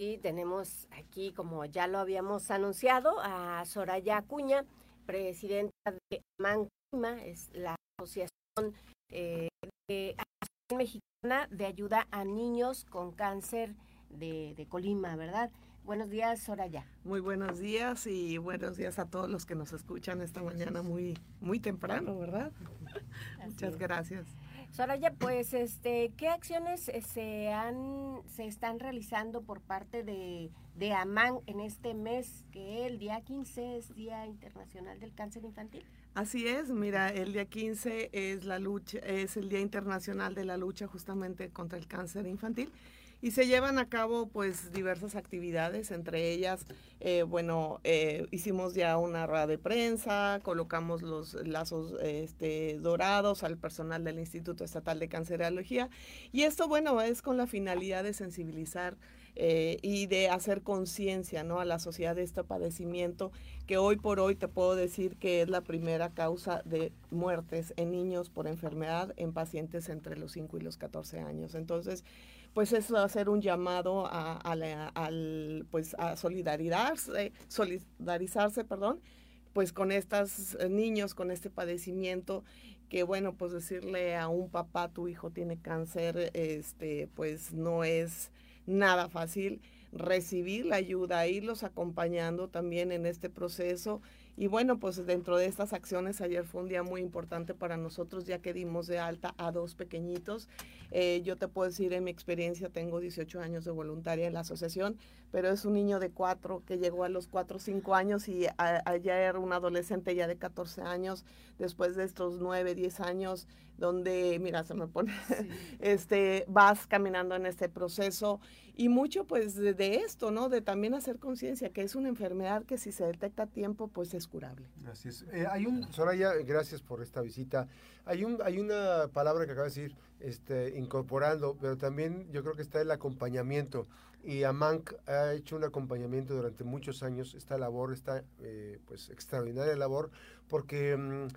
Y tenemos aquí, como ya lo habíamos anunciado, a Soraya Acuña, presidenta de Mancima, es la Asociación eh, de Mexicana de Ayuda a Niños con Cáncer de, de Colima, ¿verdad? Buenos días, Soraya. Muy buenos días y buenos días a todos los que nos escuchan esta mañana muy, muy temprano, ¿verdad? Muchas gracias. Soraya, pues, este, ¿qué acciones eh, se han, se están realizando por parte de, de AMAN en este mes, que el día 15 es Día Internacional del Cáncer Infantil? Así es, mira, el día 15 es la lucha, es el Día Internacional de la lucha justamente contra el cáncer infantil y se llevan a cabo pues diversas actividades, entre ellas, eh, bueno, eh, hicimos ya una rueda de prensa, colocamos los lazos este, dorados al personal del Instituto Estatal de Cancerología y esto, bueno, es con la finalidad de sensibilizar eh, y de hacer conciencia ¿no? a la sociedad de este padecimiento que hoy por hoy te puedo decir que es la primera causa de muertes en niños por enfermedad en pacientes entre los 5 y los 14 años. Entonces, pues es hacer un llamado a, al, pues a solidarizarse, solidarizarse, perdón, pues con estos niños, con este padecimiento, que bueno, pues decirle a un papá, tu hijo tiene cáncer, este, pues no es nada fácil recibir la ayuda, irlos acompañando también en este proceso y bueno, pues dentro de estas acciones, ayer fue un día muy importante para nosotros, ya que dimos de alta a dos pequeñiera Eh, yo te puedo decir, en mi experiencia, tengo 18 años de voluntaria en la asociación, pero es un niño de cuatro que llegó a los cuatro o cinco años y allá era un adolescente ya de 14 años, después de estos nueve, 10 años, donde, mira, se me pone, este, vas caminando en este proceso y mucho pues de, esto, ¿no? De también hacer conciencia que es una enfermedad que si se detecta a tiempo pues es curable. Es. Eh, hay un, Soraya, gracias por esta visita. Hay, un, hay una palabra que acaba de decir, este, incorporando, pero también yo creo que está el acompañamiento. Y AMANC ha hecho un acompañamiento durante muchos años. Esta labor, esta eh, pues extraordinaria labor, porque mm,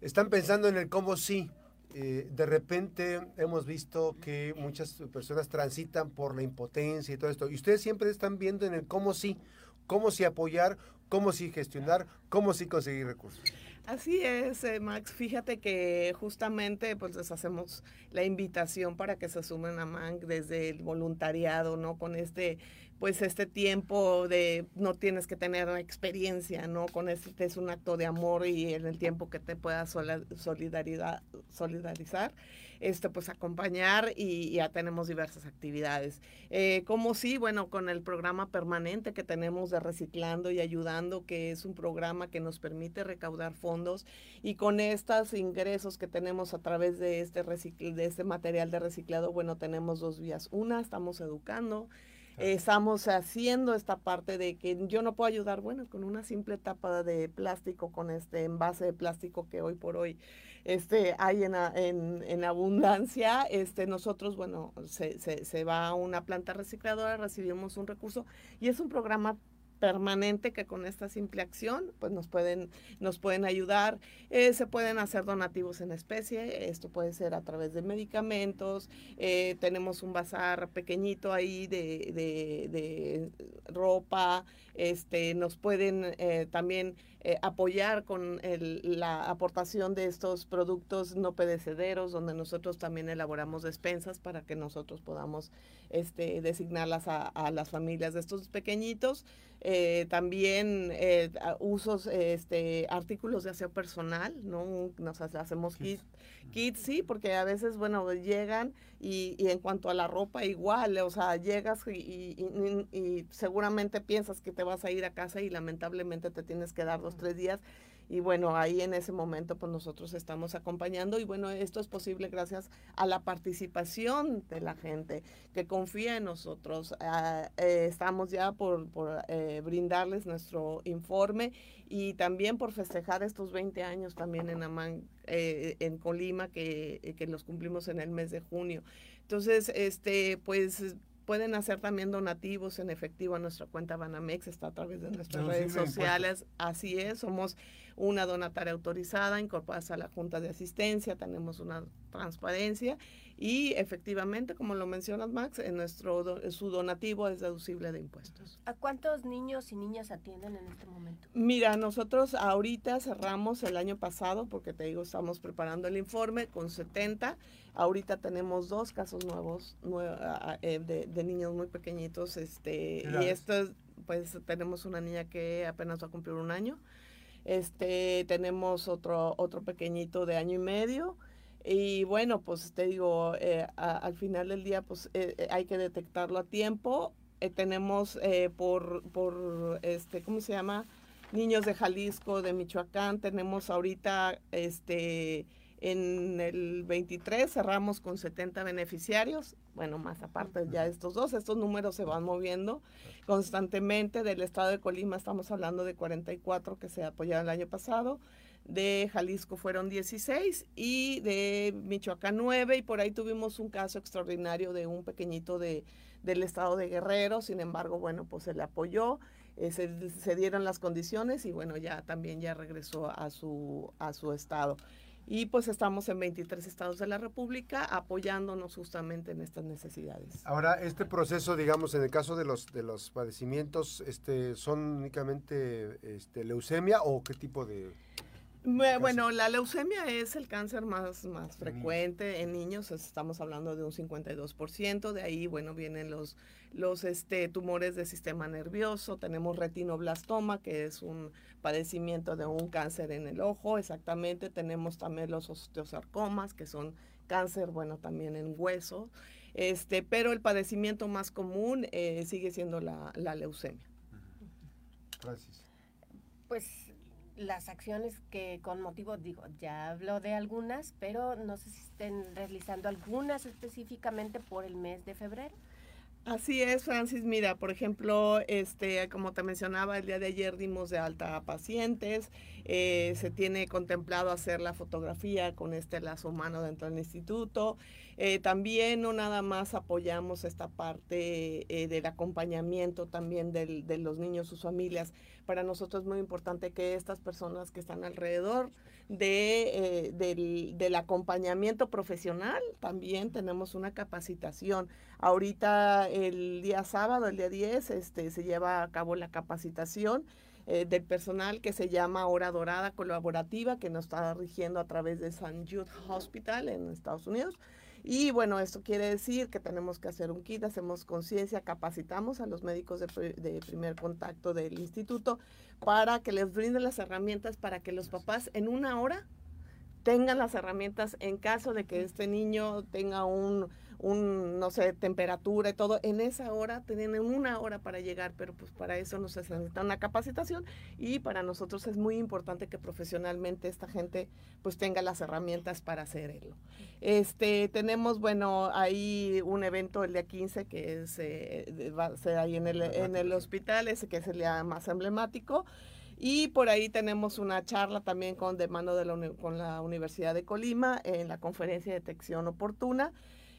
están pensando en el cómo sí eh, de repente hemos visto que muchas personas transitan por la impotencia y todo esto. Y ustedes siempre están viendo en el cómo sí, cómo sí apoyar, cómo sí gestionar, cómo sí conseguir recursos. Así es, eh, Max. Fíjate que justamente pues les hacemos la invitación para que se sumen a MANC desde el voluntariado, ¿no? Con este pues este tiempo de no tienes que tener experiencia, ¿no? Con este es un acto de amor y en el tiempo que te puedas solidaridad, solidarizar, este, pues acompañar y ya tenemos diversas actividades. Eh, como sí, bueno, con el programa permanente que tenemos de Reciclando y Ayudando, que es un programa que nos permite recaudar fondos y con estos ingresos que tenemos a través de este, de este material de reciclado, bueno, tenemos dos vías. Una, estamos educando estamos haciendo esta parte de que yo no puedo ayudar, bueno, con una simple tapa de plástico, con este envase de plástico que hoy por hoy este, hay en, en, en abundancia, este, nosotros, bueno, se, se, se va a una planta recicladora, recibimos un recurso y es un programa permanente que con esta simple acción pues nos pueden nos pueden ayudar. Eh, se pueden hacer donativos en especie esto puede ser a través de medicamentos eh, tenemos un bazar pequeñito ahí de, de, de ropa este nos pueden eh, también eh, apoyar con la aportación de estos productos no pedecederos, donde nosotros también elaboramos despensas para que nosotros podamos este, designarlas a, las familias de estos pequeñitos. Eh, también eh, usos, este, artículos de aseo personal, ¿no? Nos hacemos kits, kits, sí, porque a veces, bueno, llegan y, y, en cuanto a la ropa, igual, o sea, llegas y, y seguramente piensas que te vas a ir a casa y lamentablemente te tienes que dar tres días. Y bueno, ahí en ese momento pues nosotros estamos acompañando y bueno, esto es posible gracias a la participación de la gente que confía en nosotros. Ah, eh, estamos ya por, por eh, brindarles nuestro informe y también por festejar estos 20 años también en Amán, eh, en Colima, que, que los cumplimos en el mes de junio. Entonces, este, pues pueden hacer también donativos en efectivo a nuestra cuenta Banamex, está a través de nuestras redes sociales. Así es, somos una donataria autorizada, incorporada a la Junta de Asistencia, tenemos una transparencia y efectivamente, como lo mencionas Max, en nuestro su donativo es deducible de impuestos. ¿A cuántos niños y niñas atienden en este momento? Mira, nosotros ahorita cerramos el año pasado, porque te digo, estamos preparando el informe con 70. Ahorita tenemos dos casos nuevos eh, de, de, niños muy pequeñitos. Este, y esto, pues tenemos una niña que apenas va a cumplir un año. Este, tenemos otro, otro pequeñito de año y medio y bueno, pues te digo, eh, al final del día, pues eh, eh, hay que detectarlo a tiempo. tenemos por, por, este, ¿cómo se llama? Niños de Jalisco, de Michoacán. Tenemos ahorita, este, en el 23 cerramos con 70 beneficiarios. Bueno, más aparte ya estos dos, estos números se van moviendo constantemente. Del estado de Colima estamos hablando de 44 que se apoyaron el año pasado de Jalisco fueron 16 y de Michoacán 9 y por ahí tuvimos un caso extraordinario de un pequeñito de, del estado de Guerrero, sin embargo, bueno, pues se le apoyó, eh, se, dieron las condiciones y bueno, ya también ya regresó a su, a su estado. Y pues estamos en 23 estados de la República apoyándonos justamente en estas necesidades. Ahora, este proceso, digamos, en el caso de los de los padecimientos, este, ¿son únicamente este, leucemia o qué tipo de...? Bueno, la leucemia es el cáncer más, más frecuente en niños, estamos hablando de un 52%, de ahí, bueno, vienen los, los este, tumores del sistema nervioso, tenemos retinoblastoma, que es un padecimiento de un cáncer en el ojo, exactamente, tenemos también los osteosarcomas, que son cáncer, bueno, también en hueso, este, pero el padecimiento más común eh, sigue siendo la, la leucemia. Gracias. Pues las acciones que con motivo, digo, ya hablo de algunas, pero no sé si estén realizando algunas específicamente por el mes de febrero. Así es, Francis. Mira, por ejemplo, este, como te mencionaba, el día de ayer dimos de alta a pacientes. Eh, se tiene contemplado hacer la fotografía con este lazo humano dentro del instituto. Eh, también no nada más apoyamos esta parte eh, del acompañamiento también del, de los niños, sus familias. Para nosotros es muy importante que estas personas que están alrededor de, del, del, acompañamiento profesional, también tenemos una capacitación. Ahorita el día sábado, el día 10, este, se lleva a cabo la capacitación del personal que se llama Hora Dorada Colaborativa, que nos está rigiendo a través de San Jude Hospital en Estados Unidos. Y bueno, esto quiere decir que tenemos que hacer un kit, hacemos conciencia, capacitamos a los médicos de, primer contacto del instituto para que les brinden las herramientas para que los papás en una hora tengan las herramientas en caso de que este niño tenga un un, no sé, temperatura y todo, en esa hora tienen una hora para llegar, pero pues para eso nos necesita una capacitación y para nosotros es muy importante que profesionalmente esta gente pues tenga las herramientas para hacerlo. Este, tenemos, bueno, ahí un evento el día 15 que es, eh, va a ser ahí en el, en el hospital, ese que es el día más emblemático. Y por ahí tenemos una charla también con de mano de la, con la Universidad de Colima en la conferencia de detección oportuna.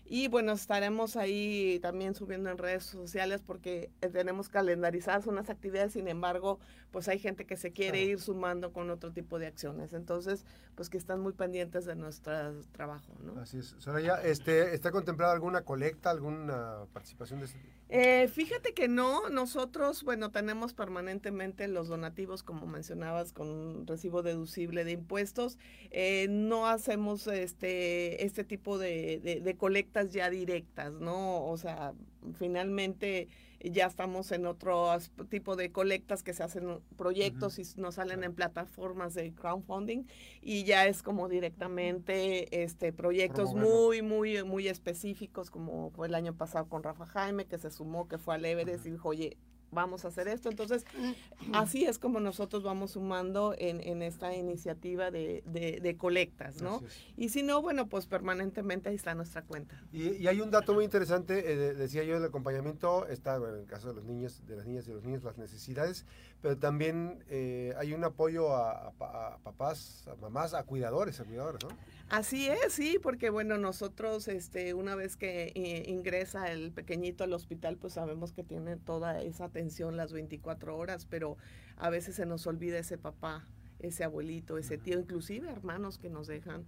Y bueno, estaremos ahí también subiendo en redes sociales porque eh, tenemos calendarizadas unas actividades, sin embargo, pues hay gente que se quiere ir sumando con otro tipo de acciones. Entonces, pues que están muy pendientes de nuestro trabajo, ¿no? Así es. Soraya, este, ¿está contemplada alguna colecta, alguna participación de este eh, fíjate que no, nosotros, bueno, tenemos permanentemente los donativos, como mencionabas, con recibo deducible de impuestos. Eh, no hacemos este, este tipo de, de, ya directas, ¿no? O sea, finalmente ya estamos en otro tipo de colectas que se hacen proyectos y nos salen en plataformas de crowdfunding y ya es como directamente este proyectos muy muy muy específicos como fue el año pasado con Rafa Jaime que se sumó que fue al Everest y dijo oye vamos a hacer esto. Entonces, así es como nosotros vamos sumando en, en esta iniciativa de, de, colectas, ¿no? Y si no, bueno, pues permanentemente ahí está nuestra cuenta. Y, hay un dato muy interesante, eh, decía yo, el acompañamiento está, bueno, en el caso de los niños, de las niñas y los niños, las necesidades, pero también eh, hay un apoyo a, a, papás, a mamás, a cuidadores, a cuidadores, ¿no? Así es, sí, porque bueno, nosotros este, una vez que eh, ingresa el pequeñito al hospital, pues sabemos que tiene toda esa atención las 24 horas, pero a veces se nos olvida ese papá, ese abuelito, ese tío, inclusive hermanos que nos dejan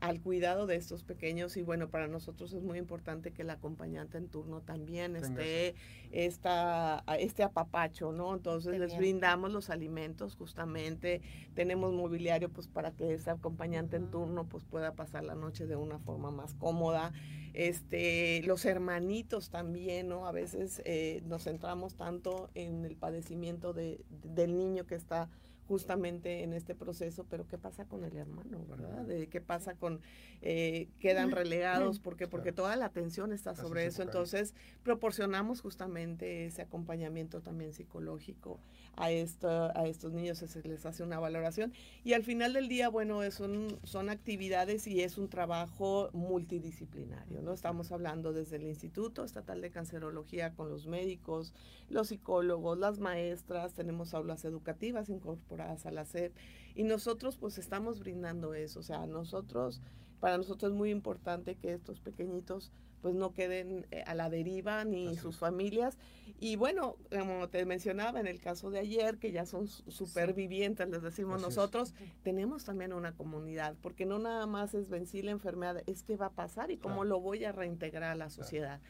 al cuidado de estos pequeños y bueno, para nosotros es muy importante que el acompañante en turno también esté esta, este apapacho, ¿no? Entonces les brindamos los alimentos justamente, tenemos mobiliario pues para que ese acompañante en turno pues pueda pasar la noche de una forma más cómoda. Este, los hermanitos también, ¿no? A veces eh, nos centramos tanto en el padecimiento de, del niño que está justamente en este proceso, pero ¿qué pasa con el hermano, verdad? De ¿Qué pasa con, eh, quedan relegados? porque Porque toda la atención está sobre eso. Entonces, proporcionamos justamente ese acompañamiento también psicológico a, esto, a estos niños, se les hace una valoración. Y al final del día, bueno, son, son actividades y es un trabajo multidisciplinario, ¿no? Estamos hablando desde el Instituto Estatal de Cancerología con los médicos, los psicólogos, las maestras, tenemos aulas educativas incorporadas a la SEP y nosotros pues estamos brindando eso, o sea, nosotros, para nosotros es muy importante que estos pequeñitos pues no queden eh, a la deriva ni sus familias. Y bueno, como te mencionaba en el caso de ayer, que ya son supervivientes, les decimos nosotros, tenemos también una comunidad, porque no nada más es vencer la enfermedad, es qué va a pasar y cómo lo voy a reintegrar a la sociedad.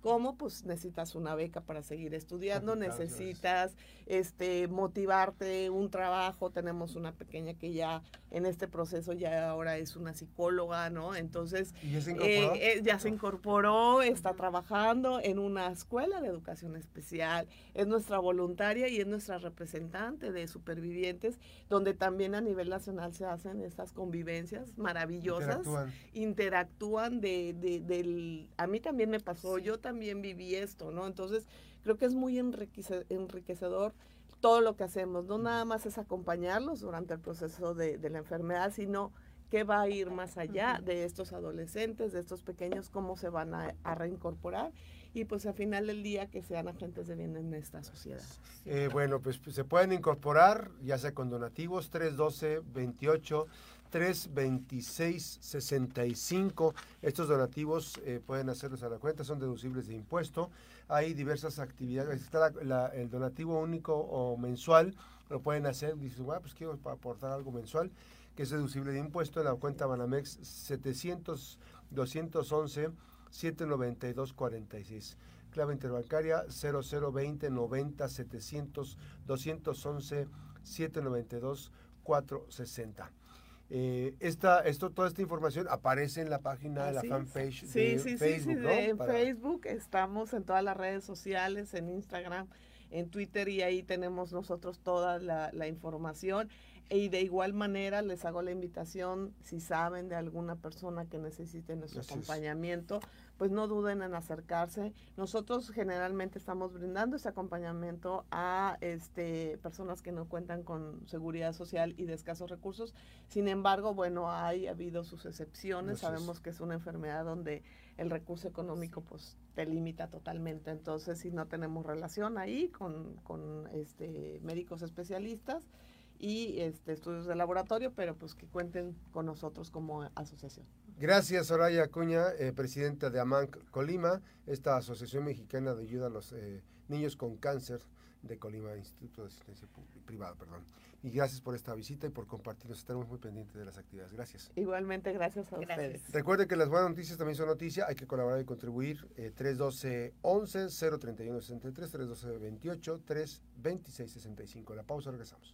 ¿Cómo? Pues necesitas una beca para seguir estudiando, necesitas este motivarte, un trabajo. Tenemos una pequeña que ya en este proceso ya ahora es una psicóloga, ¿no? Entonces ya se incorporó, eh, eh, ya se incorporó está trabajando en una escuela de educación especial, es nuestra voluntaria y es nuestra representante de supervivientes, donde también a nivel nacional se hacen estas convivencias maravillosas, interactúan, de, de, del, a mí también me pasó, yo también viví esto, ¿no? Entonces creo que es muy enriquecedor todo lo que hacemos. No nada más es acompañarlos durante el proceso de, la enfermedad, sino que va a ir más allá de estos adolescentes, de estos pequeños, cómo se van a, reincorporar y pues al final del día que sean agentes de bien en esta sociedad. Eh, bueno, pues, pues se pueden incorporar ya sea con donativos 312 28 326-65. Estos donativos eh, pueden hacerlos a la cuenta, son deducibles de impuesto. Hay diversas actividades. Está el donativo único o mensual, lo pueden hacer. Dicen, bueno, pues quiero aportar algo mensual, que es deducible de impuesto en la cuenta Banamex 700 211 792 46 clave interbancaria 0020 90 700 211 792 460. Eh, esta, esto, toda esta información aparece en la página de la fanpage de Facebook, En Facebook estamos en todas las redes sociales, en Instagram, en Twitter y ahí tenemos nosotros toda la, la información. Y de igual manera les hago la invitación, si saben de alguna persona que necesite nuestro acompañamiento, pues no duden en acercarse. Nosotros generalmente estamos brindando ese acompañamiento a este, personas que no cuentan con seguridad social y de escasos recursos. Sin embargo, bueno, hay habido sus excepciones. Sabemos que es una enfermedad donde el recurso económico pues te limita totalmente. Entonces, si no tenemos relación ahí con, con este, médicos especialistas, y este, estudios de laboratorio, pero pues que cuenten con nosotros como asociación. Gracias, Soraya Acuña, eh, presidenta de AMANC Colima, esta Asociación Mexicana de Ayuda a los eh, Niños con Cáncer de Colima, Instituto de Asistencia Privada, perdón. Y gracias por esta visita y por compartirnos. Estaremos muy pendientes de las actividades. Gracias. Igualmente, gracias a ustedes. Recuerden que las buenas noticias también son noticias. Hay que colaborar y contribuir. 312 11 031 63 312 28 326 65. La pausa, regresamos.